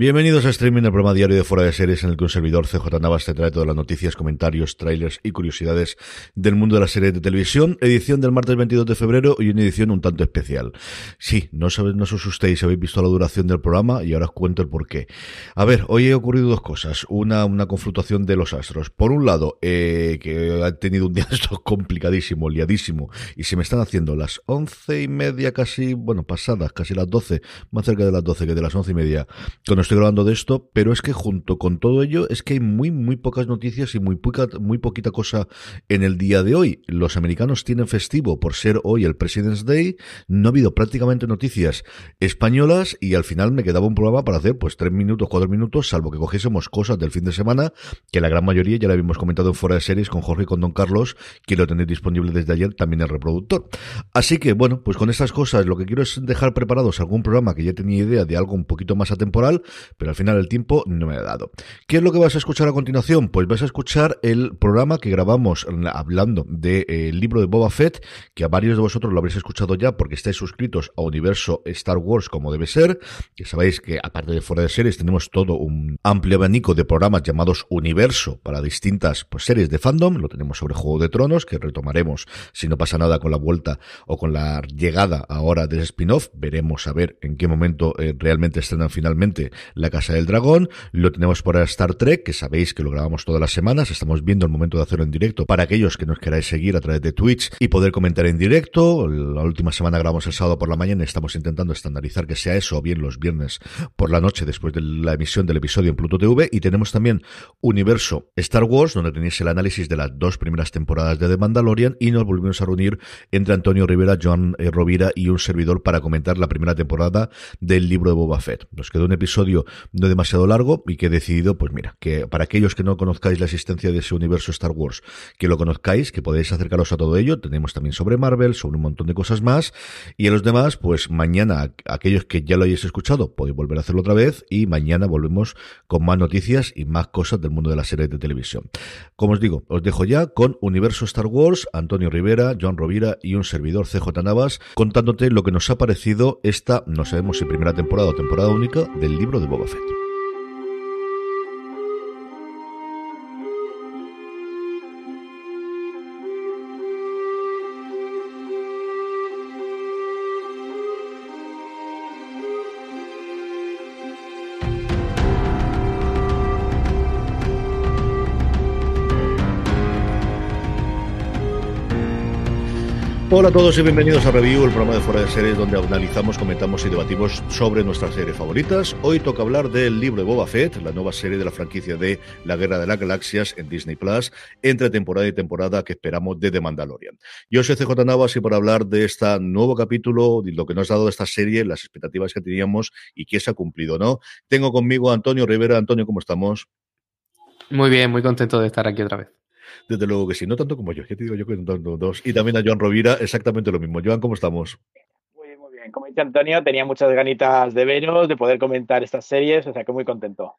Bienvenidos a Streaming, el programa diario de Fuera de Series en el que un servidor CJ Navas te trae todas las noticias, comentarios, trailers y curiosidades del mundo de la serie de televisión. Edición del martes 22 de febrero y una edición un tanto especial. Sí, no, sabéis, no os asustéis, habéis visto la duración del programa y ahora os cuento el porqué. A ver, hoy ha ocurrido dos cosas. Una, una confrontación de los astros. Por un lado, eh, que ha tenido un día esto complicadísimo, liadísimo, y se me están haciendo las once y media casi, bueno, pasadas, casi las doce, más cerca de las doce que de las once y media, con estoy grabando de esto, pero es que junto con todo ello es que hay muy muy pocas noticias y muy muy poquita cosa en el día de hoy. Los americanos tienen festivo por ser hoy el President's Day, no ha habido prácticamente noticias españolas y al final me quedaba un programa para hacer pues tres minutos, cuatro minutos, salvo que cogiésemos cosas del fin de semana, que la gran mayoría ya la habíamos comentado en fuera de series con Jorge y con Don Carlos, que lo tenéis disponible desde ayer también el reproductor. Así que bueno, pues con estas cosas lo que quiero es dejar preparados algún programa que ya tenía idea de algo un poquito más atemporal, pero al final el tiempo no me ha dado. ¿Qué es lo que vas a escuchar a continuación? Pues vas a escuchar el programa que grabamos hablando del de, eh, libro de Boba Fett, que a varios de vosotros lo habréis escuchado ya porque estáis suscritos a Universo Star Wars como debe ser, que sabéis que aparte de fuera de series tenemos todo un amplio abanico de programas llamados Universo para distintas pues, series de fandom, lo tenemos sobre Juego de Tronos, que retomaremos si no pasa nada con la vuelta o con la llegada ahora del spin-off, veremos a ver en qué momento eh, realmente estrenan finalmente la Casa del Dragón, lo tenemos por Star Trek, que sabéis que lo grabamos todas las semanas, estamos viendo el momento de hacerlo en directo para aquellos que nos queráis seguir a través de Twitch y poder comentar en directo. La última semana grabamos el sábado por la mañana, estamos intentando estandarizar que sea eso, o bien los viernes por la noche después de la emisión del episodio en Pluto TV, y tenemos también Universo Star Wars, donde tenéis el análisis de las dos primeras temporadas de The Mandalorian, y nos volvimos a reunir entre Antonio Rivera, Joan eh, Rovira y un servidor para comentar la primera temporada del libro de Boba Fett. Nos quedó un episodio no demasiado largo y que he decidido, pues mira, que para aquellos que no conozcáis la existencia de ese universo Star Wars, que lo conozcáis, que podéis acercaros a todo ello, tenemos también sobre Marvel, sobre un montón de cosas más, y a los demás, pues mañana, aquellos que ya lo hayáis escuchado, podéis volver a hacerlo otra vez, y mañana volvemos con más noticias y más cosas del mundo de la serie de televisión. Como os digo, os dejo ya con Universo Star Wars, Antonio Rivera, John Rovira y un servidor CJ Navas, contándote lo que nos ha parecido esta, no sabemos si primera temporada o temporada única, del libro de Boba Fett. Hola a todos y bienvenidos a Review, el programa de Fuera de Series donde analizamos, comentamos y debatimos sobre nuestras series favoritas. Hoy toca hablar del libro de Boba Fett, la nueva serie de la franquicia de La Guerra de las Galaxias en Disney Plus, entre temporada y temporada que esperamos de The Mandalorian. Yo soy CJ Navas y por hablar de este nuevo capítulo, de lo que nos ha dado esta serie, las expectativas que teníamos y que se ha cumplido, ¿no? Tengo conmigo a Antonio Rivera. Antonio, ¿cómo estamos? Muy bien, muy contento de estar aquí otra vez. Desde luego que sí, no tanto como yo, ya te digo yo que no dos. Y también a Joan Rovira, exactamente lo mismo. Joan, ¿cómo estamos? Muy bien, muy bien. Como dice Antonio, tenía muchas ganitas de veros, de poder comentar estas series, o sea que muy contento.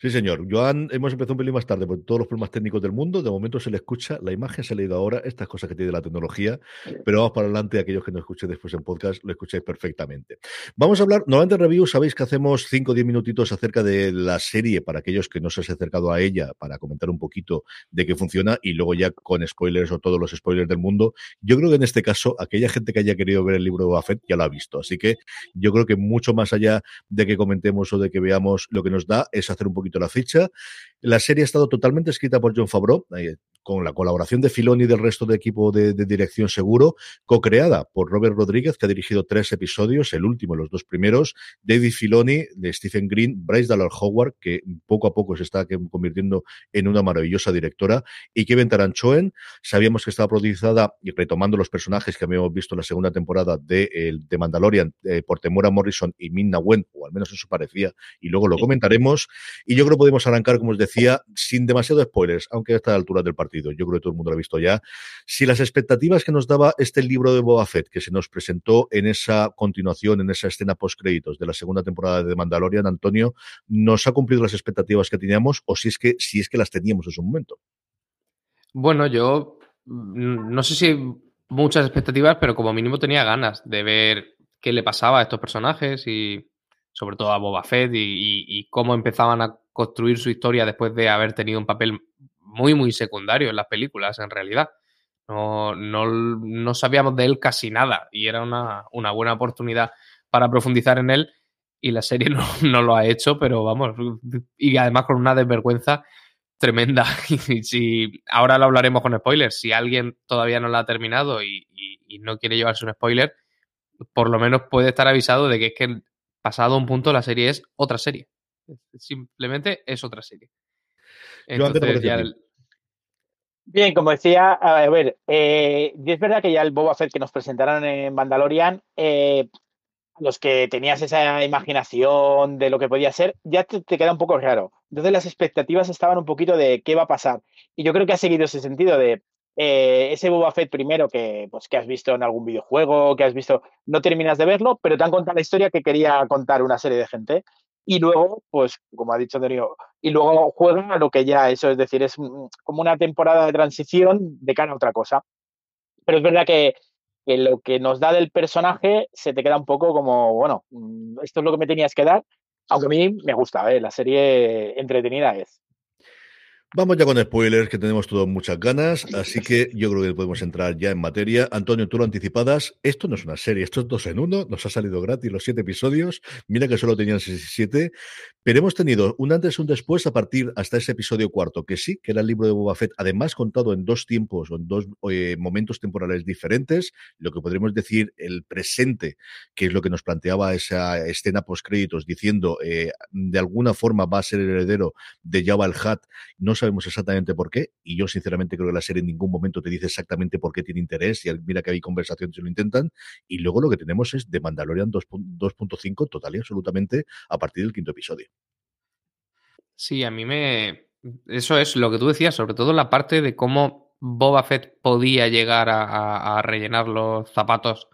Sí, señor. Joan, hemos empezado un pelín más tarde por todos los problemas técnicos del mundo. De momento se le escucha, la imagen se ha leído ahora, estas cosas que tiene la tecnología, pero vamos para adelante. Aquellos que nos escuchen después en podcast lo escucháis perfectamente. Vamos a hablar, normalmente en review, sabéis que hacemos 5 o 10 minutitos acerca de la serie para aquellos que no se han acercado a ella para comentar un poquito de qué funciona y luego ya con spoilers o todos los spoilers del mundo. Yo creo que en este caso, aquella gente que haya querido ver el libro de Buffett ya lo ha visto. Así que yo creo que mucho más allá de que comentemos o de que veamos lo que nos da es hacer un poquito la ficha. La serie ha estado totalmente escrita por John Favreau, eh, con la colaboración de Filoni y del resto del equipo de, dirección seguro, co-creada por Robert Rodríguez, que ha dirigido tres episodios, el último, los dos primeros, David Filoni, de Stephen Green, Bryce Dallas Howard, que poco a poco se está convirtiendo en una maravillosa directora, y Kevin Taranchoen, sabíamos que estaba producida, y retomando los personajes que habíamos visto en la segunda temporada de, de Mandalorian, eh, por Temora Morrison y Minna Wen, o al menos eso parecía, y luego lo comentaremos, y yo creo que podemos arrancar, como os decía, sin demasiado spoilers, aunque a esta altura del partido yo creo que todo el mundo lo ha visto ya. Si las expectativas que nos daba este libro de Boba Fett, que se nos presentó en esa continuación, en esa escena post-créditos de la segunda temporada de Mandalorian, Antonio, ¿nos ha cumplido las expectativas que teníamos o si es que, si es que las teníamos en su momento? Bueno, yo mm, no sé si muchas expectativas, pero como mínimo tenía ganas de ver qué le pasaba a estos personajes y sobre todo a Boba Fett y cómo empezaban a construir su historia después de haber tenido un papel muy, muy secundario en las películas, en realidad. No, no, no sabíamos de él casi nada y era una, una, buena oportunidad para profundizar en él y la serie no, no, lo ha hecho, pero vamos, y además con una desvergüenza tremenda. Y si ahora lo hablaremos con spoilers, si alguien todavía no la ha terminado y, y, no quiere llevarse un spoiler, por lo menos puede estar avisado de que es que pasado un punto la serie es otra serie. Simplemente es otra serie. Entonces, ya Bien, como decía, a ver, eh, es verdad que ya el Boba Fett que nos presentaron en Mandalorian, eh, los que tenías esa imaginación de lo que podía ser, ya te, queda un poco raro. Entonces las expectativas estaban un poquito de qué va a pasar. Y yo creo que ha seguido ese sentido de eh, ese Boba Fett primero que, pues, que has visto en algún videojuego, que has visto, no terminas de verlo, pero te han contado la historia que quería contar una serie de gente y luego, pues, como ha dicho Darío, y luego juega a lo que ya eso, es decir, es como una temporada de transición de cara a otra cosa. Pero es verdad que, lo que nos da del personaje se te queda un poco como, bueno, mm, esto es lo que me tenías que dar, aunque a mí me gusta, ¿eh? la serie entretenida es. Vamos ya con spoilers, que tenemos todos muchas ganas, así que yo creo que podemos entrar ya en materia. Antonio, tú lo anticipadas, esto no es una serie, esto es dos en uno, nos ha salido gratis los siete episodios, mira que solo tenían siete, pero hemos tenido un antes y un después a partir hasta ese episodio cuarto, que sí, que era el libro de Boba Fett, además contado en dos tiempos o en dos eh, momentos temporales diferentes, lo que podríamos decir el presente, que es lo que nos planteaba esa escena post créditos, diciendo eh, de alguna forma va a ser el heredero de Jabba el Hat, no sabemos exactamente por qué, y yo sinceramente creo que la serie en ningún momento te dice exactamente por qué tiene interés, y mira que hay conversaciones y lo intentan, y luego lo que tenemos es de Mandalorian 2.5 total y absolutamente a partir del quinto episodio. Sí, a mí me... Eso es lo que tú decías, sobre todo la parte de cómo Boba Fett podía llegar a, rellenar los zapatos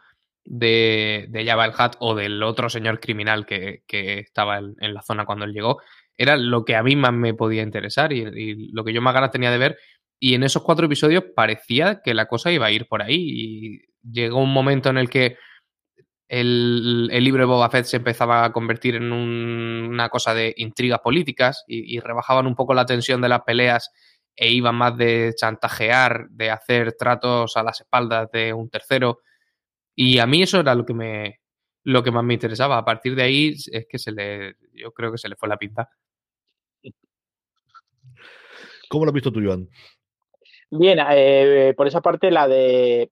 de, de el Hutt o del otro señor criminal que, estaba en, la zona cuando él llegó era lo que a mí más me podía interesar y, lo que yo más ganas tenía de ver. Y en esos cuatro episodios parecía que la cosa iba a ir por ahí. Y llegó un momento en el que el, libro de Boba Fett se empezaba a convertir en una cosa de intrigas políticas y, rebajaban un poco la tensión de las peleas e iban más de chantajear, de hacer tratos a las espaldas de un tercero. Y a mí eso era lo que me lo que más me interesaba. A partir de ahí es que se le yo creo que se le fue la pinta. ¿Cómo lo has visto tú, Joan? Bien, eh, por esa parte, la de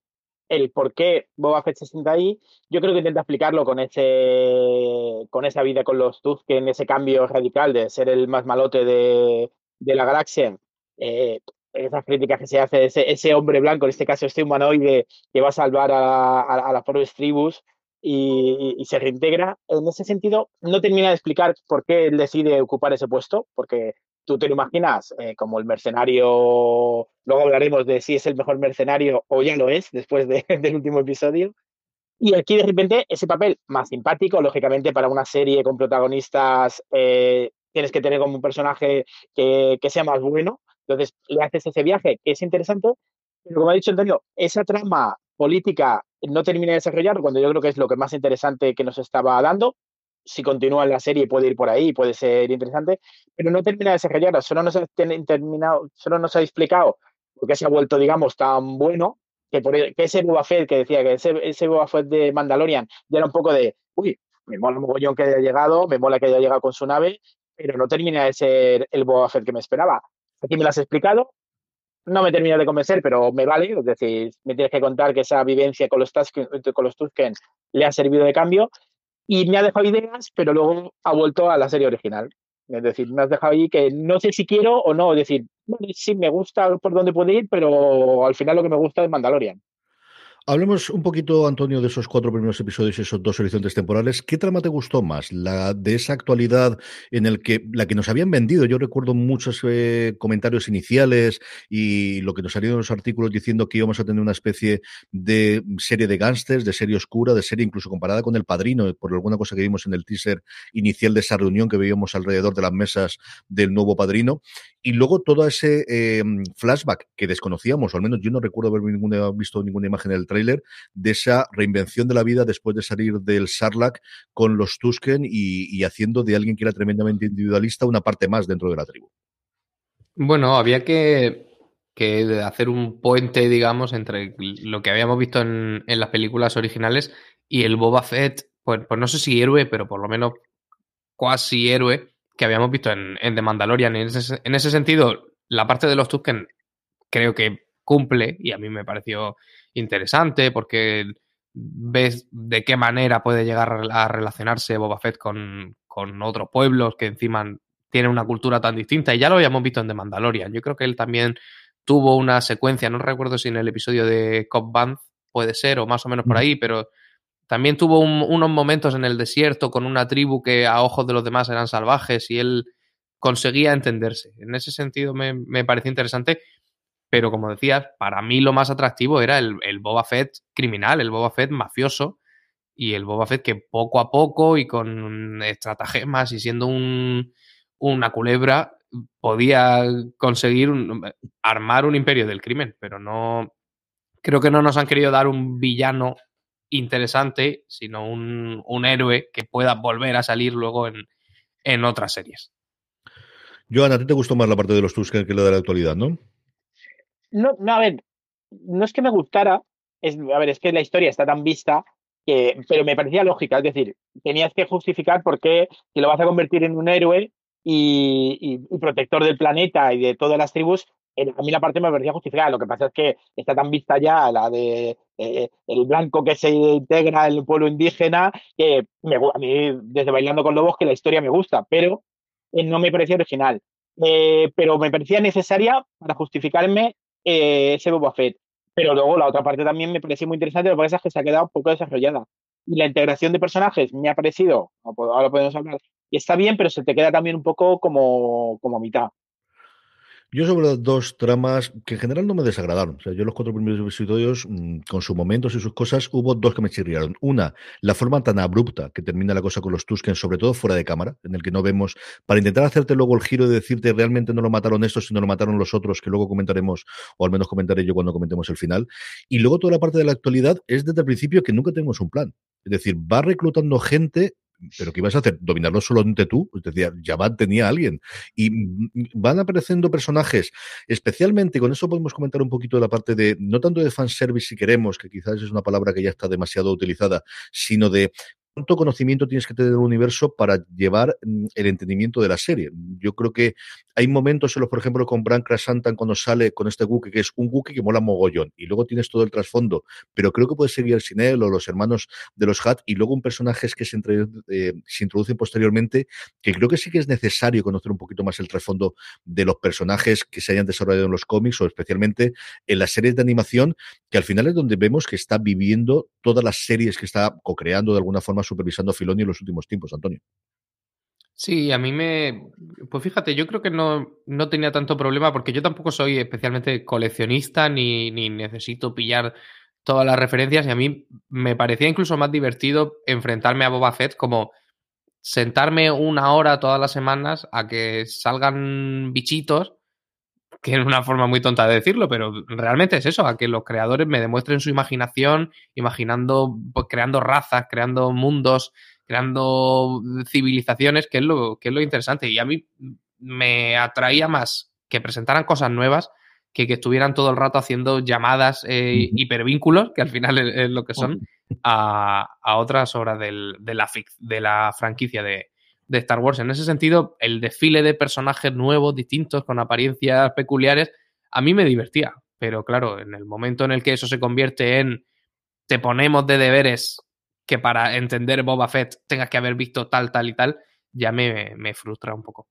el por qué Boba Fett se sienta ahí, yo creo que intenta explicarlo con ese con esa vida con los en ese cambio radical de ser el más malote de, la galaxia. Eh, esas críticas que se hace, ese, ese hombre blanco, en este caso este humanoide que va a salvar a, a, las pobres tribus y, y, se reintegra. En ese sentido, no termina de explicar por qué él decide ocupar ese puesto, porque tú te lo imaginas eh, como el mercenario, luego hablaremos de si es el mejor mercenario o ya lo es después del último episodio. Y aquí de repente ese papel más simpático, lógicamente para una serie con protagonistas eh, tienes que tener como un personaje que, que sea más bueno. Entonces le haces ese viaje que es interesante, pero como ha dicho Antonio, esa trama política no termina de desarrollar cuando yo creo que es lo que más interesante que nos estaba dando. Si continúa la serie puede ir por ahí, puede ser interesante, pero no termina de desarrollar, solo nos ha terminado, solo nos ha explicado por qué se ha vuelto, digamos, tan bueno, que, por, e, que ese Boba Fett que decía que ese, ese Boba Fett de Mandalorian ya era un poco de, uy, me mola un mogollón que haya llegado, me mola que haya llegado con su nave, pero no termina de ser el Boba Fett que me esperaba. Aquí me lo has explicado, no me termina de convencer, pero me vale. Es decir, me tienes que contar que esa vivencia con los, Tusken, con los Tusken le ha servido de cambio y me ha dejado ideas, pero luego ha vuelto a la serie original. Es decir, me has dejado ahí que no sé si quiero o no. Es decir, sí me gusta por dónde puede ir, pero al final lo que me gusta es Mandalorian. Hablemos un poquito, Antonio, de esos cuatro primeros episodios y esos dos horizontes temporales. ¿Qué trama te gustó más? ¿La de esa actualidad en el que la que nos habían vendido? Yo recuerdo muchos eh, comentarios iniciales y lo que nos salieron en los artículos diciendo que íbamos a tener una especie de serie de gángsters, de serie oscura, de serie incluso comparada con El Padrino, por alguna cosa que vimos en el teaser inicial de esa reunión que veíamos alrededor de las mesas del nuevo Padrino. Y luego todo ese eh, flashback que desconocíamos, o al menos yo no recuerdo haber ninguna, visto ninguna imagen del de esa reinvención de la vida después de salir del Sarlacc con los Tusken y, haciendo de alguien que era tremendamente individualista una parte más dentro de la tribu. Bueno, había que, hacer un puente, digamos, entre lo que habíamos visto en, las películas originales y el Boba Fett, pues, pues, no sé si héroe, pero por lo menos cuasi héroe que habíamos visto en, The Mandalorian. En ese, en ese sentido, la parte de los Tusken creo que cumple y a mí me pareció interesante porque ves de qué manera puede llegar a relacionarse Boba Fett con, otros pueblos que encima tienen una cultura tan distinta y ya lo habíamos visto en The Mandalorian. Yo creo que él también tuvo una secuencia, no recuerdo si en el episodio de Cobb Band puede ser o más o menos por ahí, pero también tuvo unos momentos en el desierto con una tribu que a ojos de los demás eran salvajes y él conseguía entenderse. En ese sentido me, me pareció interesante pero como decías, para mí lo más atractivo era el, Boba Fett criminal, el Boba Fett mafioso y el Boba Fett que poco a poco y con estratagemas y siendo un, una culebra podía conseguir armar un imperio del crimen, pero no creo que no nos han querido dar un villano interesante, sino un, un héroe que pueda volver a salir luego en, otras series. Joana, a ti te gustó más la parte de los Tusken que la de la actualidad, ¿no? No, no, a ver, no es que me gustara, es, a ver, es que la historia está tan vista que, pero me parecía lógica, es decir, tenías que justificar por qué si lo vas a convertir en un héroe y, protector del planeta y de todas las tribus, a mí la parte me parecía justificada. Lo que pasa es que está tan vista ya la de eh, el blanco que se integra en el pueblo indígena, que me, a mí, desde Bailando con Lobos, que la historia me gusta, pero eh, no me parecía original. Eh, pero me parecía necesaria para justificarme eh, ese Boba Fett. Pero luego la otra parte también me pareció muy interesante, lo que pasa es que se ha quedado poco desarrollada. Y la integración de personajes me ha parecido, ahora podemos hablar, y está bien, pero se te queda también un poco como, como mitad. Yo sobre dos tramas que en general no me desagradaron. O sea, yo los cuatro primeros episodios, mm, con sus momentos y sus cosas, hubo dos que me chirriaron. Una, la forma tan abrupta que termina la cosa con los Tusken, sobre todo fuera de cámara, en el que no vemos, para intentar hacerte luego el giro de decirte realmente no lo mataron estos, sino lo mataron los otros, que luego comentaremos, o al menos comentaré yo cuando comentemos el final. Y luego toda la parte de la actualidad es desde el principio que nunca tenemos un plan. Es decir, va reclutando gente pero ¿qué ibas a hacer? ¿Dominarlo solamente tú? Es decir, Javad tenía alguien. Y van apareciendo personajes, especialmente, con eso podemos comentar un poquito la parte de, no tanto de fanservice si queremos, que quizás es una palabra que ya está demasiado utilizada, sino de cuánto conocimiento tienes que tener del universo para llevar mm, el entendimiento de la serie. Yo creo que hay momentos en los, por ejemplo, con Bran Krasantan cuando sale con este Wookiee, que es un Wookiee que mola mogollón, y luego tienes todo el trasfondo, pero creo que puede seguir sin él o los hermanos de los Hat, y luego un personaje que se, eh, se introducen posteriormente, que creo que sí que es necesario conocer un poquito más el trasfondo de los personajes que se hayan desarrollado en los cómics o especialmente en las series de animación, que al final es donde vemos que está viviendo todas las series que está co-creando de alguna forma supervisando Filoni en los últimos tiempos, Antonio. Sí, a mí me. Pues fíjate, yo creo que no, no tenía tanto problema porque yo tampoco soy especialmente coleccionista ni, ni necesito pillar todas las referencias y a mí me parecía incluso más divertido enfrentarme a Boba Fett como sentarme una hora todas las semanas a que salgan bichitos, que es una forma muy tonta de decirlo, pero realmente es eso, a que los creadores me demuestren su imaginación, imaginando, pues, creando razas, creando mundos, creando civilizaciones, que es lo, que es lo interesante. Y a mí me atraía más que presentaran cosas nuevas que que estuvieran todo el rato haciendo llamadas eh, hipervínculos, que al final es, lo que son, a, otras obras de, la, de la franquicia de, de Star Wars. En ese sentido, el desfile de personajes nuevos, distintos, con apariencias peculiares, a mí me divertía. Pero claro, en el momento en el que eso se convierte en te ponemos de deberes que para entender Boba Fett tengas que haber visto tal, tal y tal, ya me, me frustra un poco.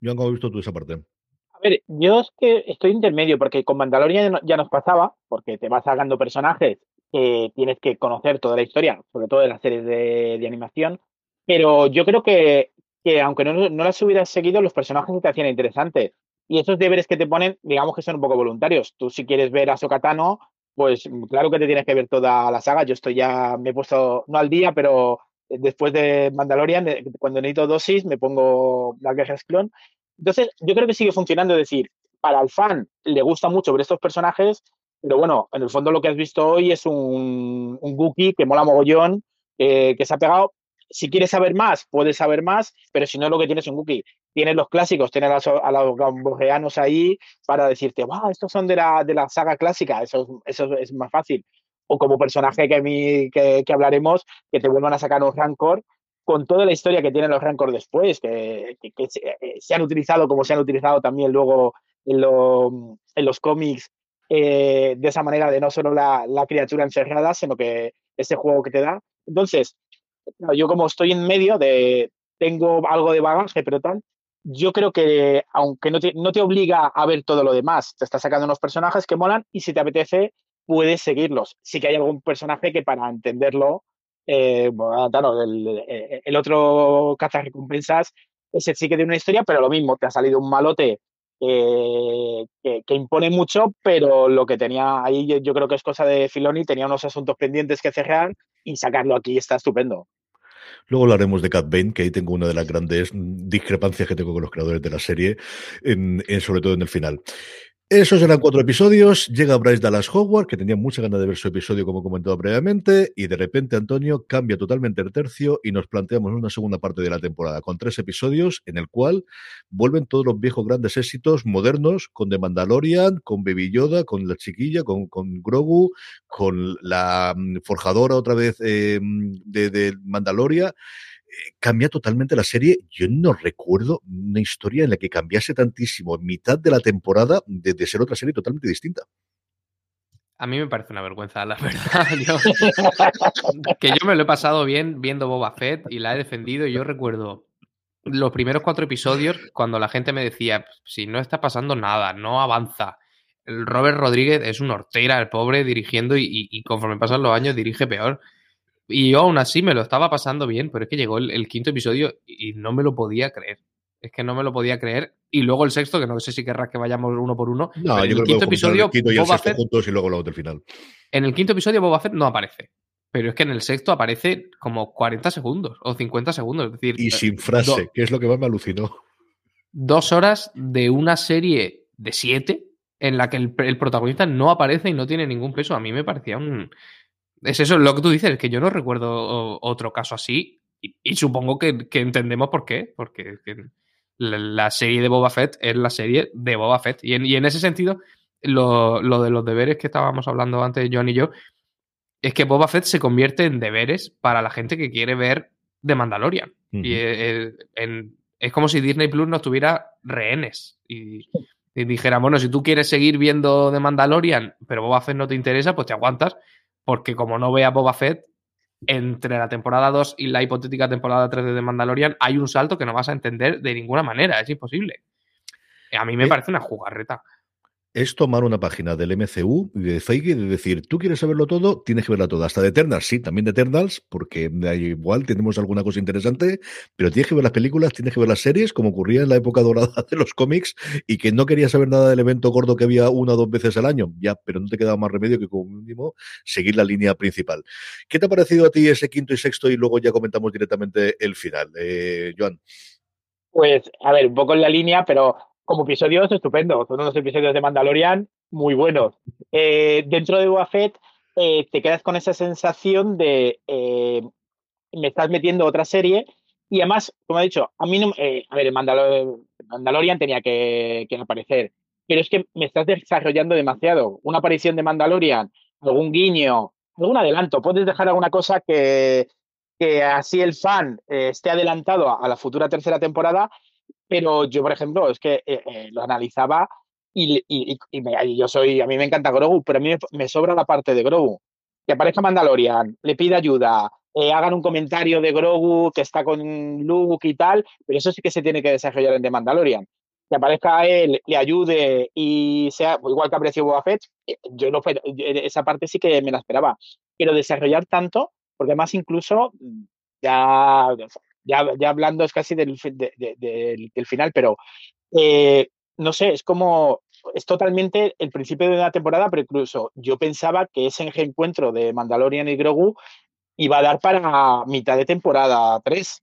Yo ¿cómo has visto tú esa parte? A ver, yo es que estoy intermedio, porque con Mandalorian ya nos pasaba, porque te vas sacando personajes que tienes que conocer toda la historia, sobre todo de las series de, animación, pero yo creo que, que aunque no, no, las hubieras seguido, los personajes te hacían interesantes. Y esos deberes que te ponen, digamos que son un poco voluntarios. Tú si quieres ver a Sokatano, pues claro que te tienes que ver toda la saga. Yo estoy ya, me he puesto, no al día, pero después de Mandalorian, cuando necesito dosis, me pongo la Guerras Clon. Entonces, yo creo que sigue funcionando. Es decir, para el fan le gusta mucho ver estos personajes, pero bueno, en el fondo lo que has visto hoy es un, un Gookie que mola mogollón, eh, que se ha pegado. Si quieres saber más, puedes saber más, pero si no, lo que tienes es un Gookie. Tienes los clásicos, tienes a los, gambogeanos ahí para decirte, wow, estos son de la, de la saga clásica, eso, eso es más fácil o como personaje que, a mí, que, hablaremos, que te vuelvan a sacar un Rancor con toda la historia que tienen los Rancor después, que, eh, se, han utilizado como se han utilizado también luego en, los cómics, eh, de esa manera de no solo la, criatura encerrada, sino que ese juego que te da. Entonces, yo como estoy en medio de, tengo algo de bagaje, pero tal, yo creo que aunque no te, no te obliga a ver todo lo demás, te está sacando unos personajes que molan y si te apetece, puedes seguirlos. Sí que hay algún personaje que para entenderlo, eh, claro, el, el, otro recompensas ese sí que tiene una historia, pero lo mismo, te ha salido un malote eh, que, impone mucho, pero lo que tenía ahí yo, creo que es cosa de Filoni, tenía unos asuntos pendientes que cerrar y sacarlo aquí está estupendo. Luego hablaremos de Cat Bane, que ahí tengo una de las grandes discrepancias que tengo con los creadores de la serie, en, sobre todo en el final. Esos eran cuatro episodios. Llega Bryce Dallas Howard, que tenía mucha ganas de ver su episodio, como he comentado previamente, y de repente Antonio cambia totalmente el tercio y nos planteamos una segunda parte de la temporada con tres episodios en el cual vuelven todos los viejos grandes éxitos modernos con The Mandalorian, con Baby Yoda, con la chiquilla, con, Grogu, con la mm, forjadora otra vez eh, de, de Mandalorian cambia totalmente la serie. Yo no recuerdo una historia en la que cambiase tantísimo en mitad de la temporada de, ser otra serie totalmente distinta. A mí me parece una vergüenza, la verdad. que yo me lo he pasado bien viendo Boba Fett y la he defendido. Y yo recuerdo los primeros cuatro episodios cuando la gente me decía, si no está pasando nada, no avanza. Robert Rodríguez es un hortera, el pobre, dirigiendo y conforme pasan los años dirige peor. Y yo aún así me lo estaba pasando bien, pero es que llegó el, quinto episodio y no me lo podía creer. Es que no me lo podía creer. Y luego el sexto, que no sé si querrás que vayamos uno por uno. No, yo el quinto episodio. El Boba Fett, juntos y luego lo final. En el quinto episodio, Boba Fett no aparece. Pero es que en el sexto aparece como 40 segundos o 50 segundos. Es decir, y eh, sin frase, que es lo que más me alucinó. Dos horas de una serie de siete en la que el, el protagonista no aparece y no tiene ningún peso. A mí me parecía un, es eso lo que tú dices, que yo no recuerdo otro caso así y, supongo que, entendemos por qué, porque la, serie de Boba Fett es la serie de Boba Fett y en, ese sentido lo, de los deberes que estábamos hablando antes John y yo es que Boba Fett se convierte en deberes para la gente que quiere ver The Mandalorian. Y es, como si Disney Plus no tuviera rehenes y, y dijera, bueno, si tú quieres seguir viendo The Mandalorian, pero Boba Fett no te interesa, pues te aguantas porque como no vea Boba Fett, entre la temporada 2 y la hipotética temporada 3 de The Mandalorian hay un salto que no vas a entender de ninguna manera, es imposible. A mí me eh, parece una jugarreta. Es tomar una página del MCU y de Feige de decir, tú quieres saberlo todo, tienes que verla toda. Hasta de Eternals, sí, también de Eternals, porque igual tenemos alguna cosa interesante, pero tienes que ver las películas, tienes que ver las series, como ocurría en la época dorada de los cómics, y que no querías saber nada del evento gordo que había una o dos veces al año. Ya, pero no te quedaba más remedio que como mínimo seguir la línea principal. ¿Qué te ha parecido a ti ese quinto y sexto? Y luego ya comentamos directamente el final. Eh, Joan. Pues, a ver, un poco en la línea, pero como episodios, estupendo. Son unos episodios de Mandalorian muy buenos. Eh, dentro de Boba Fett, eh, te quedas con esa sensación de eh, me estás metiendo otra serie. Y además, como he dicho, a mí no. a ver, Mandalorian tenía que, aparecer. Pero es que me estás desarrollando demasiado. Una aparición de Mandalorian, algún guiño, algún adelanto. Puedes dejar alguna cosa que, que así el fan esté adelantado a la futura tercera temporada pero yo, por ejemplo, es que eh, eh, lo analizaba y, yo soy, a mí me encanta Grogu, pero a mí me, sobra la parte de Grogu. Que aparezca Mandalorian, le pide ayuda, eh, hagan un comentario de Grogu que está con Luke y tal, pero eso sí que se tiene que desarrollar en The Mandalorian. Que aparezca él, le ayude y sea igual que aprecio Boba Fett, yo no, esa parte sí que me la esperaba. Pero desarrollar tanto, porque además incluso ya ya, ya hablando es casi del, final, pero eh, no sé, es como, es totalmente el principio de una temporada, pero incluso yo pensaba que ese encuentro de Mandalorian y Grogu iba a dar para mitad de temporada 3,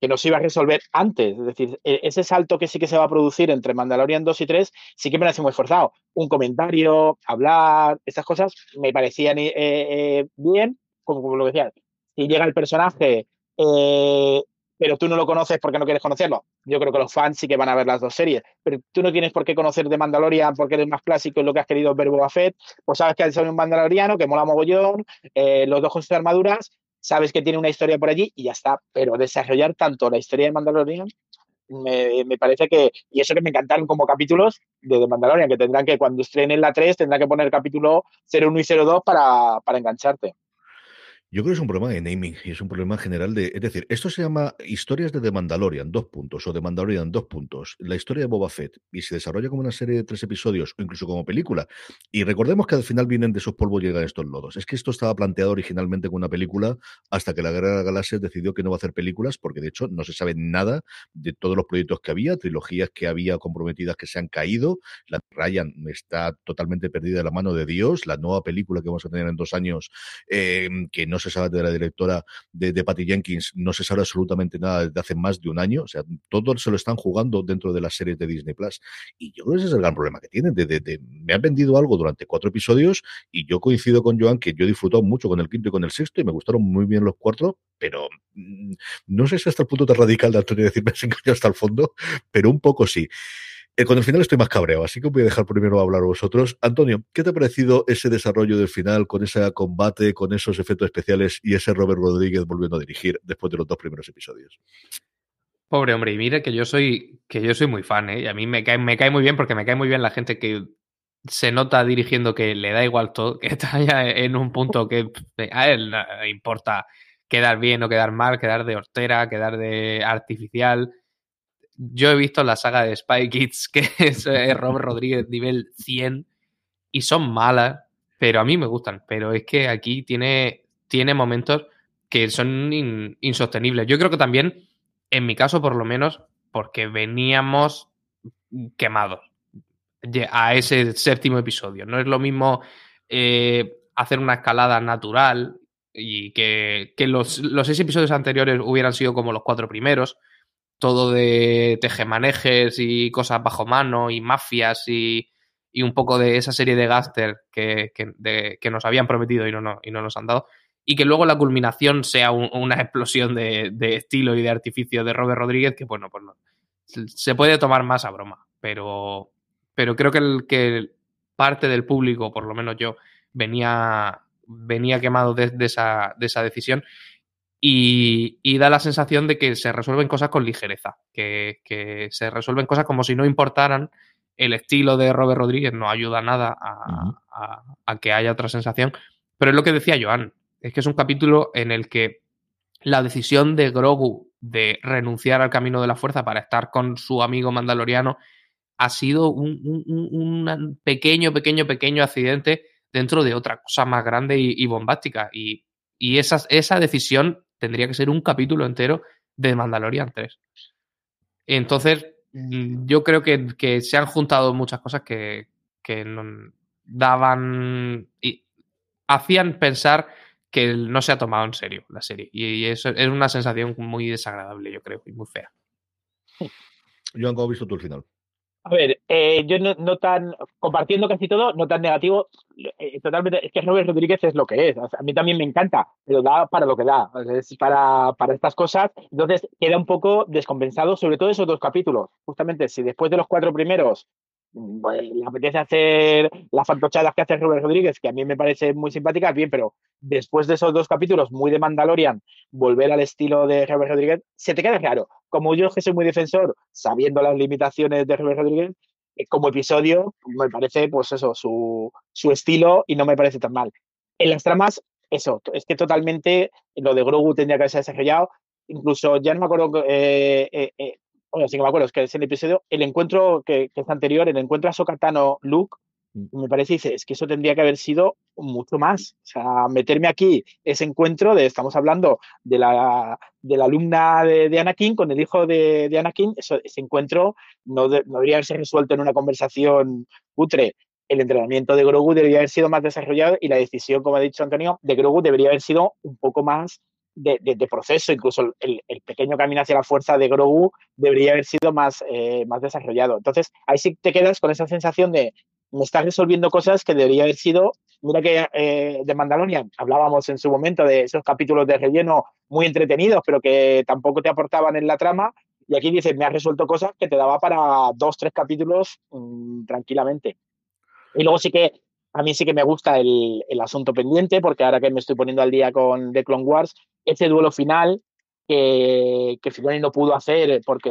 que no se iba a resolver antes. Es decir, e, ese salto que sí que se va a producir entre Mandalorian 2 y 3 sí que me parece muy forzado. Un comentario, hablar, estas cosas me parecían eh, eh, bien, como, como, lo decía. Si llega el personaje pero tú no lo conoces porque no quieres conocerlo. Yo creo que los fans sí que van a ver las dos series, pero tú no tienes por qué conocer de Mandalorian porque eres más clásico en lo que has querido ver Boba Fett, pues sabes que hay un mandaloriano que mola mogollón, eh, los dos con sus armaduras, sabes que tiene una historia por allí y ya está, pero desarrollar tanto la historia de Mandalorian me, parece que, y eso que me encantaron como capítulos de The Mandalorian, que tendrán que cuando estrenen la 3 tendrán que poner capítulo 01 y 02 para, para engancharte. Yo creo que es un problema de naming y es un problema general de. Es decir, esto se llama Historias de The Mandalorian, dos puntos, o The Mandalorian, dos puntos. La historia de Boba Fett y se desarrolla como una serie de tres episodios o incluso como película. Y recordemos que al final vienen de esos polvos y llegan estos lodos. Es que esto estaba planteado originalmente como una película hasta que la Guerra de las Galaxias decidió que no va a hacer películas porque de hecho no se sabe nada de todos los proyectos que había, trilogías que había comprometidas que se han caído. La Ryan está totalmente perdida de la mano de Dios. La nueva película que vamos a tener en dos años, eh, que no no se sabe de la directora de, Patty Jenkins, no se sabe absolutamente nada desde hace más de un año. O sea, todo se lo están jugando dentro de las series de Disney Plus. Y yo creo que ese es el gran problema que tienen. De, me han vendido algo durante cuatro episodios y yo coincido con Joan que yo he disfrutado mucho con el quinto y con el sexto y me gustaron muy bien los cuatro, pero mm, no sé si hasta el punto tan radical de Antonio decir me has engañado hasta el fondo, pero un poco sí. Eh, con el final estoy más cabreado, así que voy a dejar primero hablar vosotros. Antonio, ¿qué te ha parecido ese desarrollo del final, con ese combate, con esos efectos especiales y ese Robert Rodríguez volviendo a dirigir después de los dos primeros episodios? Pobre hombre, y mire que yo soy, que yo soy muy fan, ¿eh? Y a mí me cae, me cae muy bien porque me cae muy bien la gente que se nota dirigiendo que le da igual todo, que está ya en un punto que a él le importa quedar bien o quedar mal, quedar de hortera, quedar de artificial yo he visto la saga de Spy Kids, que es eh, Robert Rodríguez nivel 100, y son malas, pero a mí me gustan. Pero es que aquí tiene, tiene momentos que son insostenibles. Yo creo que también, en mi caso por lo menos, porque veníamos quemados a ese séptimo episodio. No es lo mismo eh, hacer una escalada natural y que, los, los seis episodios anteriores hubieran sido como los cuatro primeros todo de tejemanejes y cosas bajo mano y mafias y, un poco de esa serie de Gaster que, que, nos habían prometido y no, y no nos han dado. Y que luego la culminación sea una explosión de, estilo y de artificio de Robert Rodríguez, que bueno, pues no. Se puede tomar más a broma, pero, pero creo que, el, que parte del público, por lo menos yo, venía, venía quemado de, esa, de esa decisión y, da la sensación de que se resuelven cosas con ligereza, que, se resuelven cosas como si no importaran. El estilo de Robert Rodríguez no ayuda nada a, que haya otra sensación. Pero es lo que decía Joan, es que es un capítulo en el que la decisión de Grogu de renunciar al camino de la fuerza para estar con su amigo mandaloriano ha sido un, un, pequeño, pequeño, pequeño accidente dentro de otra cosa más grande y, bombástica. Y, y esa, esa decisión tendría que ser un capítulo entero de Mandalorian 3. Entonces, mm, yo creo que, se han juntado muchas cosas que, que daban y hacían pensar que no se ha tomado en serio la serie. Y eso es una sensación muy desagradable, yo creo, y muy fea. Joan, ¿cómo has visto tú el final? A ver, eh, yo no, tan, compartiendo casi todo, no tan negativo, eh, totalmente, es que Robert Rodríguez es lo que es, a mí también me encanta, pero da para lo que da, es para, para estas cosas, entonces queda un poco descompensado, sobre todo esos dos capítulos, justamente si después de los cuatro primeros le apetece hacer las fantochadas que hace Robert Rodríguez, que a mí me parece muy simpática, bien, pero después de esos dos capítulos muy de Mandalorian, volver al estilo de Robert Rodríguez, se te queda claro. Como yo que soy muy defensor, sabiendo las limitaciones de Robert Rodríguez, eh, como episodio me parece, pues eso, su, su estilo y no me parece tan mal. En las tramas, eso, es que totalmente lo de Grogu tendría que haberse desarrollado. Incluso ya no me acuerdo eh, eh, bueno, sí que me acuerdo, es que es el episodio, el encuentro que, es anterior, el encuentro a Sokatano Luke. Me parece, dice, es que eso tendría que haber sido mucho más. O sea, meterme aquí ese encuentro de, estamos hablando de la, de la alumna de, Anakin con el hijo de, Anakin, ese encuentro no, debería haberse resuelto en una conversación putre. El entrenamiento de Grogu debería haber sido más desarrollado y la decisión, como ha dicho Antonio, de Grogu debería haber sido un poco más de, proceso, incluso el, pequeño camino hacia la fuerza de Grogu debería haber sido más, eh, más desarrollado. Entonces, ahí sí te quedas con esa sensación de me estás resolviendo cosas que debería haber sido. Mira que eh, de Mandalorian hablábamos en su momento de esos capítulos de relleno muy entretenidos, pero que tampoco te aportaban en la trama. Y aquí dices, me has resuelto cosas que te daba para dos, tres capítulos mm, tranquilamente. Y luego sí que a mí sí que me gusta el, asunto pendiente, porque ahora que me estoy poniendo al día con The Clone Wars, ese duelo final que, que Filoni no pudo hacer, porque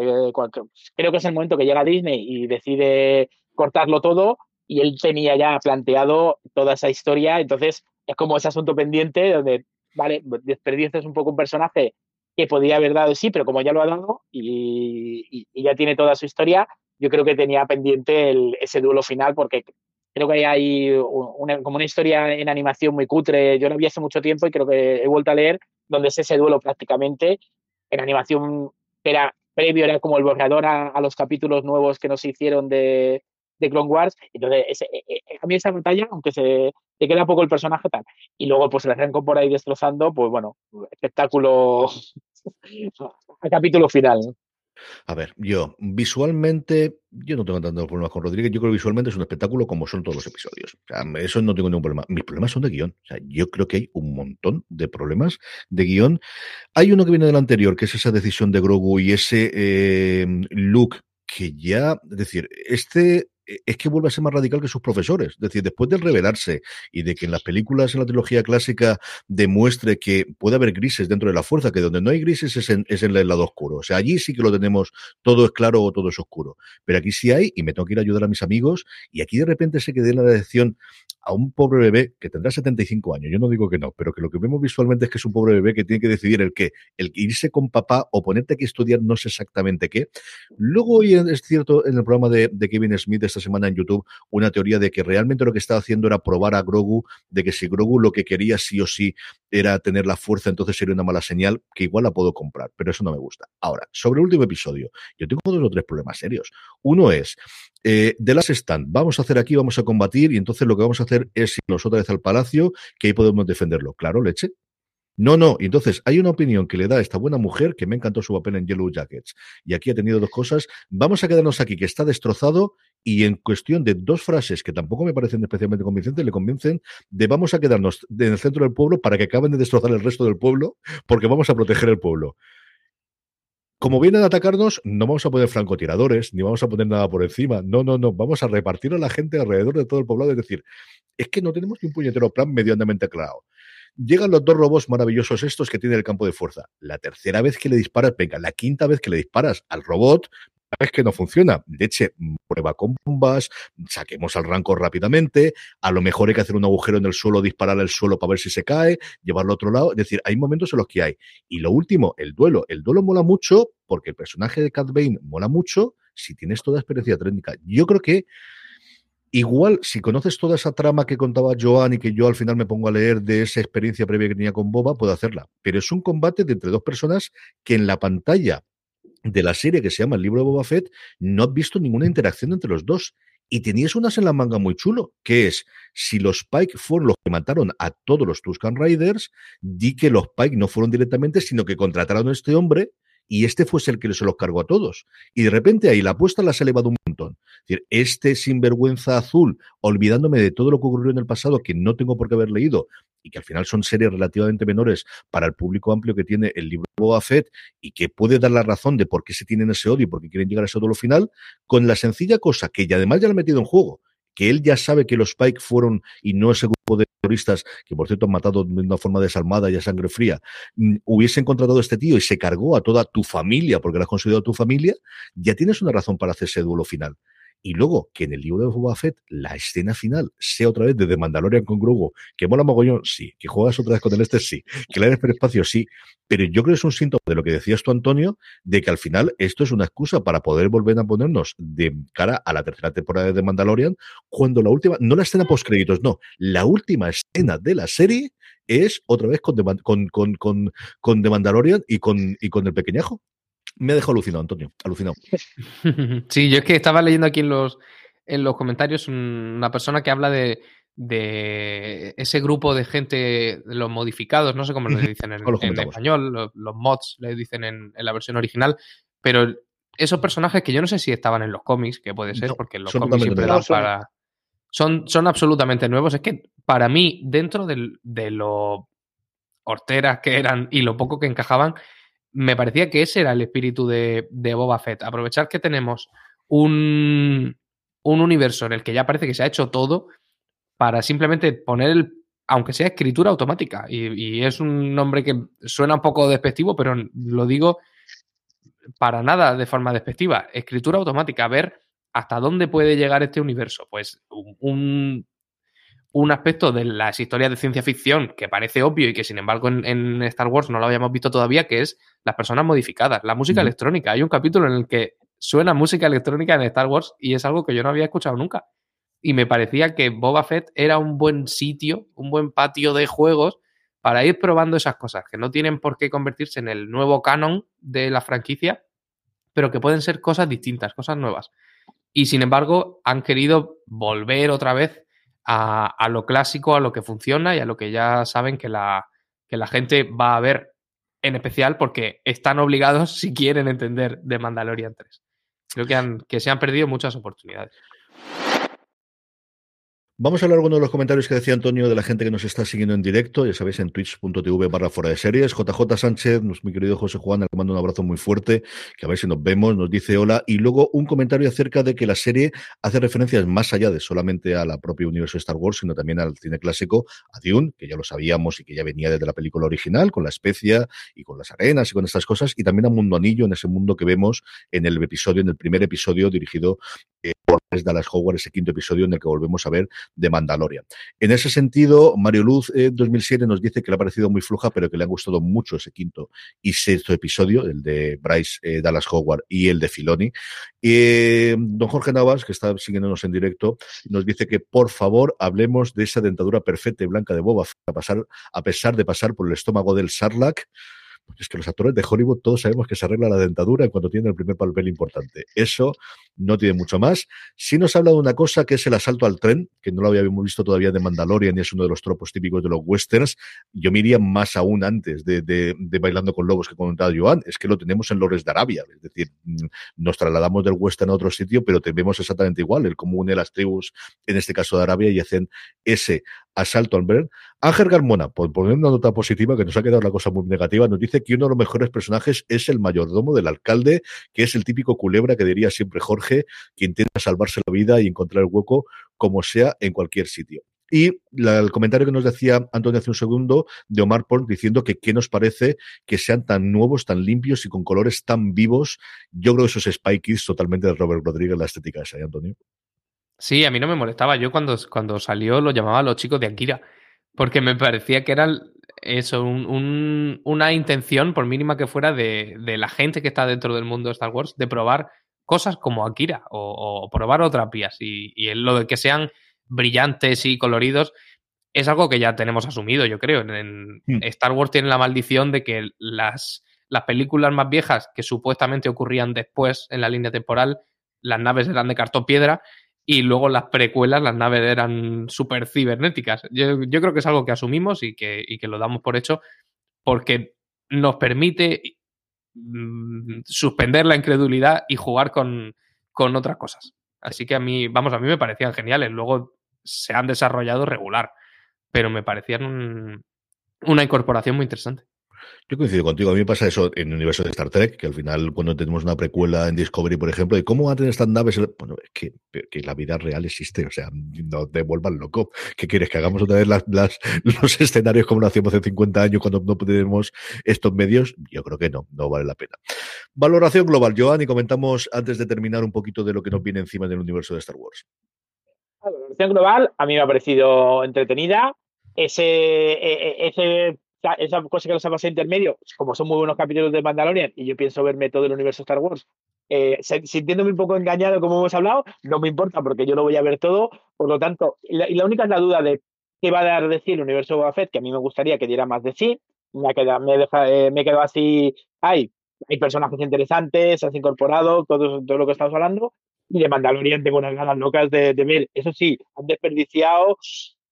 creo que es el momento que llega Disney y decide cortarlo todo, y él tenía ya planteado toda esa historia, entonces es como ese asunto pendiente donde, vale, desperdicias un poco un personaje que podía haber dado sí, pero como ya lo ha dado y, ya tiene toda su historia, yo creo que tenía pendiente ese duelo final porque creo que hay una, como una historia en animación muy cutre. Yo lo vi hace mucho tiempo y creo que he vuelto a leer donde es ese duelo prácticamente en animación era previo, era como el borrador a, los capítulos nuevos que nos hicieron de, de Clone Wars. Entonces, e, e, a mí esa batalla, aunque se te queda poco el personaje tal, y luego pues se la arrancó por ahí destrozando, pues bueno, espectáculo a capítulo final. A ver, yo visualmente, yo no tengo tantos problemas con Rodríguez. Yo creo que visualmente es un espectáculo como son todos los episodios. O sea, eso no tengo ningún problema. Mis problemas son de guion. O sea, yo creo que hay un montón de problemas de guion. Hay uno que viene del anterior, que es esa decisión de Grogu y ese eh, look que ya, es decir, este e, es que vuelve a ser más radical que sus profesores. Es decir, después de revelarse y de que en las películas, en la trilogía clásica, demuestre que puede haber grises dentro de la fuerza, que donde no hay grises es en, es en el lado oscuro. O sea, allí sí que lo tenemos, todo es claro o todo es oscuro. Pero aquí sí hay, y me tengo que ir a ayudar a mis amigos, y aquí de repente se quede la decisión a un pobre bebé que tendrá 75 años. Yo no digo que no, pero que lo que vemos visualmente es que es un pobre bebé que tiene que decidir el qué, el irse con papá o ponerte aquí a estudiar no sé exactamente qué. Luego hoy es cierto en el programa de, de Kevin Smith esta semana en YouTube una teoría de que realmente lo que estaba haciendo era probar a Grogu de que si Grogu lo que quería sí o sí era tener la fuerza, entonces sería una mala señal que igual la puedo comprar, pero eso no me gusta. Ahora, sobre el último episodio, yo tengo dos o tres problemas serios. Uno es, eh, de las stand, vamos a hacer aquí, vamos a combatir y entonces lo que vamos a hacer es irnos otra vez al palacio, que ahí podemos defenderlo. Claro, leche. No, no. Entonces, hay una opinión que le da a esta buena mujer que me encantó su papel en Yellow Jackets. Y aquí ha tenido dos cosas. Vamos a quedarnos aquí, que está destrozado, y en cuestión de dos frases que tampoco me parecen especialmente convincentes, le convencen de vamos a quedarnos en el centro del pueblo para que acaben de destrozar el resto del pueblo, porque vamos a proteger el pueblo como vienen a atacarnos, no vamos a poner francotiradores, ni vamos a poner nada por encima. No, no, no. Vamos a repartir a la gente alrededor de todo el poblado. Es decir, es que no tenemos ni un puñetero plan medianamente claro. Llegan los dos robots maravillosos estos que tienen el campo de fuerza. La tercera vez que le disparas, venga, la quinta vez que le disparas al robot, es que no funciona. Leche, prueba con bombas, saquemos al ranco rápidamente, a lo mejor hay que hacer un agujero en el suelo, disparar al suelo para ver si se cae, llevarlo a otro lado. Es decir, hay momentos en los que hay. Y lo último, el duelo. El duelo mola mucho porque el personaje de Cat Bane mola mucho, si tienes toda experiencia técnica. Yo creo que Igual, si conoces toda esa trama que contaba Joan y que yo al final me pongo a leer de esa experiencia previa que tenía con Boba, puedo hacerla. Pero es un combate de entre dos personas que en la pantalla de la serie que se llama El libro de Boba Fett no has visto ninguna interacción entre los dos. Y tenías unas en la manga muy chulo, que es, si los Pike fueron los que mataron a todos los Tuscan Riders, di que los Pike no fueron directamente, sino que contrataron a este hombre y este fuese el que se los cargó a todos. Y de repente ahí la apuesta la has elevado un montón. Es decir, este sinvergüenza azul, olvidándome de todo lo que ocurrió en el pasado, que no tengo por qué haber leído, y que al final son series relativamente menores para el público amplio que tiene el libro de Boba Fett y que puede dar la razón de por qué se tienen ese odio y por qué quieren llegar a ese duelo final, con la sencilla cosa que ya además ya lo ha metido en juego, que él ya sabe que los Pike fueron, y no ese grupo de terroristas, que por cierto han matado de una forma desalmada y a sangre fría, mm, hubiesen contratado a este tío y se cargó a toda tu familia, porque lo has considerado tu familia, ya tienes una razón para hacer ese duelo final. Y luego que en el libro de Boba Fett la escena final sea otra vez de The Mandalorian con Grogu, que mola mogollón, sí. Que juegas otra vez con el este, sí. Que le das espacio, sí. Pero yo creo que es un síntoma de lo que decías tú, Antonio, de que al final esto es una excusa para poder volver a ponernos de cara a la tercera temporada de The Mandalorian, cuando la última, no la escena post créditos, no, la última escena de la serie es otra vez con, con, con, con, con The Mandalorian y con, y con el pequeñajo me ha dejado alucinado, Antonio, alucinado. Sí, yo es que estaba leyendo aquí en los, en los comentarios una persona que habla de, de ese grupo de gente, los modificados, no sé cómo le dicen en, español, los, mods le dicen en, la versión original, pero esos personajes que yo no sé si estaban en los cómics, que puede ser, porque los cómics siempre dan para... Son, son absolutamente nuevos. Es que para mí, dentro de, de lo horteras que eran y lo poco que encajaban, me parecía que ese era el espíritu de, Boba Fett. Aprovechar que tenemos un, un, universo en el que ya parece que se ha hecho todo para simplemente poner el, aunque sea escritura automática. Y, es un nombre que suena un poco despectivo, pero lo digo para nada de forma despectiva. Escritura automática, ver hasta dónde puede llegar este universo. Pues un aspecto de las historias de ciencia ficción que parece obvio y que sin embargo en, Star Wars no lo habíamos visto todavía, que es las personas modificadas, la música electrónica. Hay un capítulo en el que suena música electrónica en Star Wars y es algo que yo no había escuchado nunca. Y me parecía que Boba Fett era un buen sitio, un buen patio de juegos para ir probando esas cosas, que no tienen por qué convertirse en el nuevo canon de la franquicia, pero que pueden ser cosas distintas, cosas nuevas. Y sin embargo, han querido volver otra vez a, lo clásico, a lo que funciona y a lo que ya saben que la, que la gente va a ver en especial porque están obligados si quieren entender de Mandalorian 3. Creo que, que se han perdido muchas oportunidades. Vamos a hablar algunos de los comentarios que decía Antonio de la gente que nos está siguiendo en directo, ya sabéis, en twitch.tv barra fuera de series. JJ Sánchez, mi querido José Juan, le mando un abrazo muy fuerte, que a ver si nos vemos, nos dice hola. Y luego un comentario acerca de que la serie hace referencias más allá de solamente a la propia universo de Star Wars, sino también al cine clásico, a Dune, que ya lo sabíamos y que ya venía desde la película original, con la especia y con las arenas y con estas cosas, y también a Mundo Anillo, en ese mundo que vemos en el episodio, en el primer episodio dirigido por Dallas Howard, ese quinto episodio en el que volvemos a ver de Mandalorian. En ese sentido, Mario Luz eh, 2007 nos dice que le ha parecido muy floja, pero que le ha gustado mucho ese quinto y sexto episodio, el de Bryce eh, Dallas Howard y el de Filoni. Eh, don Jorge Navas, que está siguiéndonos en directo, nos dice que por favor hablemos de esa dentadura perfecta y blanca de Boba a, a pesar de pasar por el estómago del Sarlacc es que los actores de Hollywood todos sabemos que se arregla la dentadura cuando tienen el primer papel importante. Eso no tiene mucho más. Sí nos habla de una cosa que es el asalto al tren, que no lo habíamos visto todavía de Mandalorian y es uno de los tropos típicos de los westerns. Yo me iría más aún antes de, Bailando con Lobos que comentaba Joan. Es que lo tenemos en Lores de Arabia. Es decir, mm, nos trasladamos del western a otro sitio, pero tenemos exactamente igual. El cómo une las tribus, en este caso de Arabia, y hacen ese asalto al ver. Ángel Garmona, por poner una nota positiva, que nos ha quedado la cosa muy negativa, nos dice que uno de los mejores personajes es el mayordomo del alcalde, que es el típico culebra que diría siempre Jorge, que intenta salvarse la vida y encontrar el hueco como sea en cualquier sitio. Y el comentario que nos decía Antonio hace un segundo de Omar Pont diciendo que qué nos parece que sean tan nuevos, tan limpios y con colores tan vivos. Yo creo que eso es totalmente de Robert Rodríguez, la estética esa, ¿eh, Antonio? Sí, a mí no me molestaba. Yo cuando, cuando salió lo llamaba a los chicos de Akira, porque me parecía que era eso, un, una intención, por mínima que fuera, de, de, la gente que está dentro del mundo de Star Wars, de probar cosas como Akira o, probar otras vías. Y, y, lo de que sean brillantes y coloridos es algo que ya tenemos asumido, yo creo. En, hmm. Star Wars tiene la maldición de que las, las películas más viejas que supuestamente ocurrían después en la línea temporal, las naves eran de cartón piedra y luego las precuelas, las naves eran súper cibernéticas. Yo, creo que es algo que asumimos y que, y que lo damos por hecho porque nos permite mm, suspender la incredulidad y jugar con, con otras cosas. Así que a mí, vamos, a mí me parecían geniales. Luego se han desarrollado regular, pero me parecían una incorporación muy interesante. Yo coincido contigo. A mí me pasa eso en el universo de Star Trek, que al final, cuando tenemos una precuela en Discovery, por ejemplo, de cómo van a tener estas naves. Bueno, es que, la vida real existe. O sea, no te vuelvan loco. ¿Qué quieres? ¿Que hagamos otra vez las, los escenarios como lo hacíamos hace 50 años cuando no tenemos estos medios? Yo creo que no, no vale la pena. Valoración global, Joan, y comentamos antes de terminar un poquito de lo que nos viene encima del universo de Star Wars. La valoración global a mí me ha parecido entretenida. Ese, e, e, ese esa cosa que nos ha pasado intermedio, como son muy buenos capítulos de Mandalorian y yo pienso verme todo el universo Star Wars, eh, sintiéndome un poco engañado como hemos hablado, no me importa porque yo lo voy a ver todo, por lo tanto, y la, única es la duda de qué va a dar de sí el universo Boba Fett, que a mí me gustaría que diera más de sí, me, queda, me, deja, eh, me quedo así, hay, hay personajes interesantes, has incorporado, todo, todo lo que estamos hablando, y de Mandalorian tengo unas ganas locas de, de ver, eso sí, han desperdiciado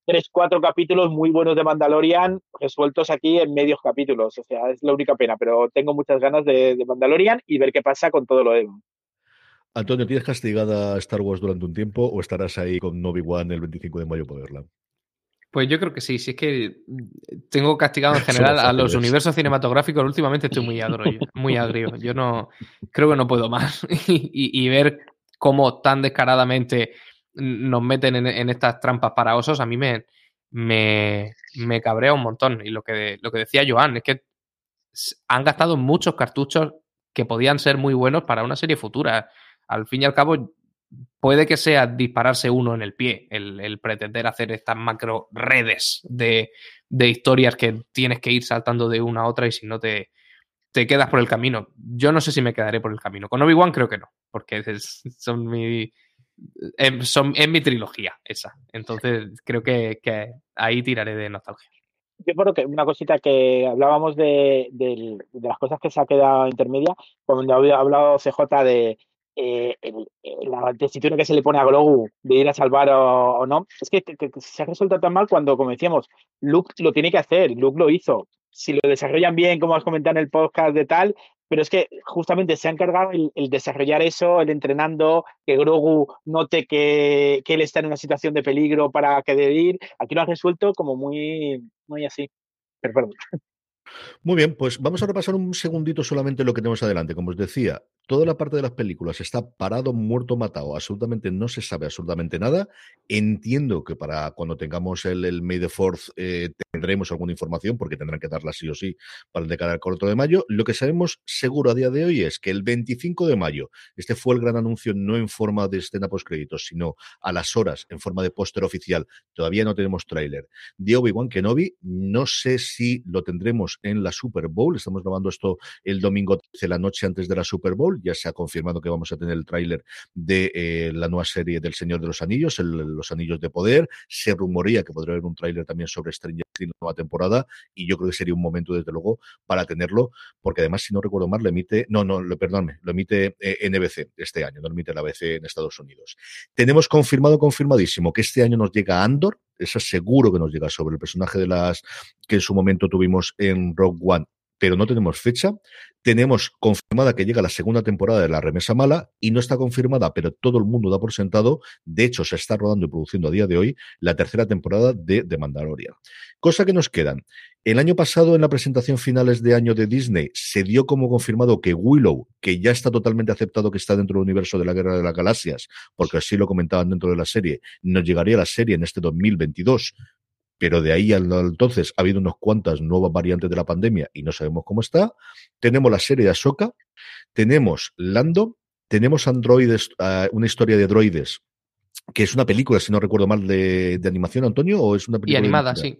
tres, cuatro capítulos muy buenos de Mandalorian resueltos aquí en medios capítulos. O sea, es la única pena, pero tengo muchas ganas de, Mandalorian y ver qué pasa con todo lo demás. Antonio, ¿tienes castigada Star Wars durante un tiempo o estarás ahí con Obi-Wan el 25 de mayo para verla? Pues yo creo que sí, si es que tengo castigado en general a los universos cinematográficos, últimamente estoy muy agrio, muy agrio. Yo no creo que no puedo más. y, y ver cómo tan descaradamente nos meten en, estas trampas para osos, a mí me, me, me, cabrea un montón. Y lo que, lo que decía Joan es que han gastado muchos cartuchos que podían ser muy buenos para una serie futura. Al fin y al cabo, puede que sea dispararse uno en el pie, el, pretender hacer estas macro redes de, de, historias que tienes que ir saltando de una a otra y si no te, te quedas por el camino. Yo no sé si me quedaré por el camino. Con Obi-Wan creo que no, porque son mi, en, son, mi trilogía esa. Entonces creo que, ahí tiraré de nostalgia. Yo creo que una cosita que hablábamos de, las cosas que se ha quedado intermedia, cuando había hablado CJ de eh, la tesitura que se le pone a Grogu de ir a salvar o, no, es que, se ha resuelto tan mal cuando, como decíamos, Luke lo tiene que hacer, Luke lo hizo. Si lo desarrollan bien, como has comentado en el podcast de tal, pero es que justamente se ha encargado el, desarrollar eso, el entrenando, que Grogu note que, él está en una situación de peligro para que debe ir. Aquí lo ha resuelto como muy, muy así. Pero perdón. Muy bien, pues vamos a repasar un segundito solamente lo que tenemos adelante. Como os decía, toda la parte de las películas está parado, muerto, matado. Absolutamente no se sabe absolutamente nada. Entiendo que para cuando tengamos el, el May the Fourth eh, tendremos alguna información, porque tendrán que darla sí o sí para el de al corto de mayo. Lo que sabemos seguro a día de hoy es que el 25 de mayo, este fue el gran anuncio no en forma de escena post créditos, sino a las horas en forma de póster oficial. Todavía no tenemos tráiler. De Obi-Wan Kenobi, no sé si lo tendremos en la Super Bowl. Estamos grabando esto el domingo de la noche antes de la Super Bowl ya se ha confirmado que vamos a tener el tráiler de eh, la nueva serie del Señor de los Anillos, Los Anillos de Poder. Se rumorea que podría haber un tráiler también sobre Stranger Nueva temporada y yo creo que sería un momento, desde luego, para tenerlo, porque además, si no recuerdo mal, lo emite, no, no, perdónme, lo emite eh, NBC este año, no lo emite la ABC en Estados Unidos. Tenemos confirmado, confirmadísimo, que este año nos llega Andor, eso seguro que nos llega sobre el personaje de las que en su momento tuvimos en Rogue One pero no tenemos fecha. Tenemos confirmada que llega la segunda temporada de La Remesa Mala y no está confirmada, pero todo el mundo da por sentado. De hecho, se está rodando y produciendo a día de hoy la tercera temporada de The Mandalorian. Cosa que nos quedan. El año pasado, en la presentación finales de año de Disney, se dio como confirmado que Willow, que ya está totalmente aceptado que está dentro del universo de la Guerra de las Galaxias, porque así lo comentaban dentro de la serie, nos llegaría la serie en este 2022 pero de ahí al entonces ha habido unas cuantas nuevas variantes de la pandemia y no sabemos cómo está. Tenemos la serie de Ahsoka, tenemos Lando, tenemos androides, ah, una historia de droides, que es una película, si no recuerdo mal, de, animación, Antonio, o es una película. Y animada, sí.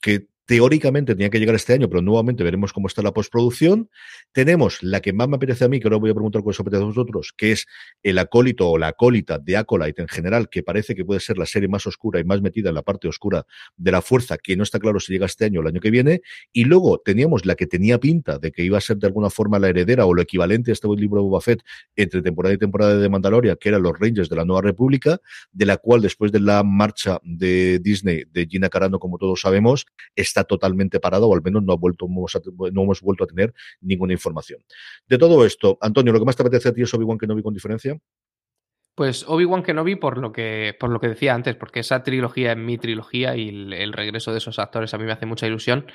Que teóricamente tenía que llegar este año, pero nuevamente veremos cómo está la postproducción. Tenemos la que más me apetece a mí, que ahora voy a preguntar cuál os apetece a vosotros, que es el acólito o la acólita de Acolyte en general, que parece que puede ser la serie más oscura y más metida en la parte oscura de la fuerza, que no está claro si llega este año o el año que viene. Y luego teníamos la que tenía pinta de que iba a ser de alguna forma la heredera o lo equivalente a este libro de Boba Fett entre temporada y temporada de Mandalorian, que eran los Rangers de la Nueva República, de la cual después de la marcha de Disney de Gina Carano, como todos sabemos, está totalmente parado o al menos no, ha vuelto, no hemos vuelto a tener ninguna información. De todo esto, Antonio, ¿lo que más te apetece a ti es Obi-Wan vi con diferencia? Pues Obi-Wan Kenobi por lo que por lo que decía antes, porque esa trilogía es mi trilogía y el, regreso de esos actores a mí me hace mucha ilusión.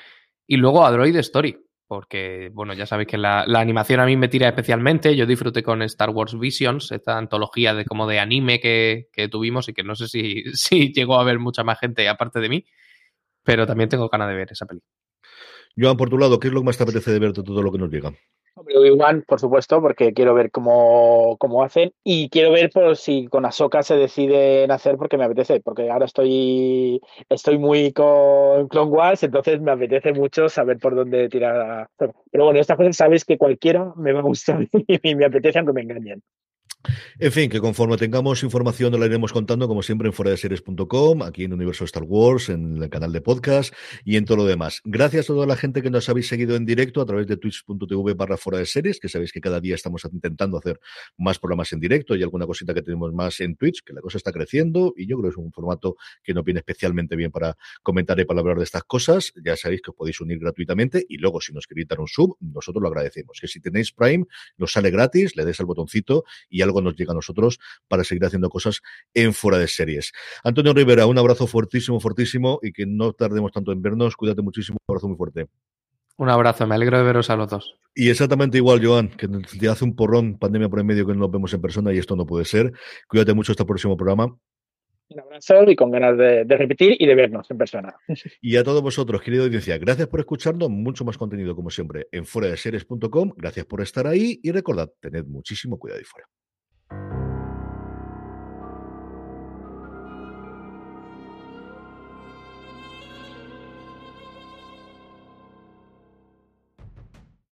Y luego a Droid Story, porque bueno, ya sabéis que la, animación a mí me tira especialmente. Yo disfruté con Star Wars Visions, esta antología de como de anime que, tuvimos y que no sé si, si llegó a ver mucha más gente aparte de mí, pero también tengo ganas de ver esa película. Joan, por tu lado, ¿qué es lo que más te apetece de ver de todo lo que nos llega? Obi-Wan, por supuesto, porque quiero ver cómo, cómo, hacen y quiero ver por si con Ahsoka se decide hacer porque me apetece, porque ahora estoy, estoy muy con Clone Wars, entonces me apetece mucho saber por dónde tirar. Pero bueno, estas cosas sabes que cualquiera me va a gustar y me apetece aunque me engañen. En fin, que conforme tengamos información la iremos contando, como siempre, en fuera de series.com, aquí en Universo Star Wars, en el canal de podcast y en todo lo demás. Gracias a toda la gente que nos habéis seguido en directo a través de twitch.tv barra fuera de series, que sabéis que cada día estamos intentando hacer más programas en directo y alguna cosita que tenemos más en Twitch, que la cosa está creciendo y yo creo que es un formato que nos viene especialmente bien para comentar y para hablar de estas cosas. Ya sabéis que os podéis unir gratuitamente y luego si nos queréis dar un sub, nosotros lo agradecemos. Que si tenéis Prime, nos sale gratis, le des al botoncito y algo nos llega a nosotros para seguir haciendo cosas en fuera de series. Antonio Rivera, un abrazo fuertísimo, fortísimo y que no tardemos tanto en vernos. Cuídate muchísimo, un abrazo muy fuerte. Un abrazo, me alegro de veros a los dos. Y exactamente igual, Joan, que te hace un porrón, pandemia por en medio que no nos vemos en persona y esto no puede ser. Cuídate mucho hasta el próximo programa. Un abrazo y con ganas de, de, repetir y de vernos en persona. Y a todos vosotros, querida audiencia, gracias por escucharnos. Mucho más contenido, como siempre, en fuera de series.com. Gracias por estar ahí y recordad, tened muchísimo cuidado y fuera.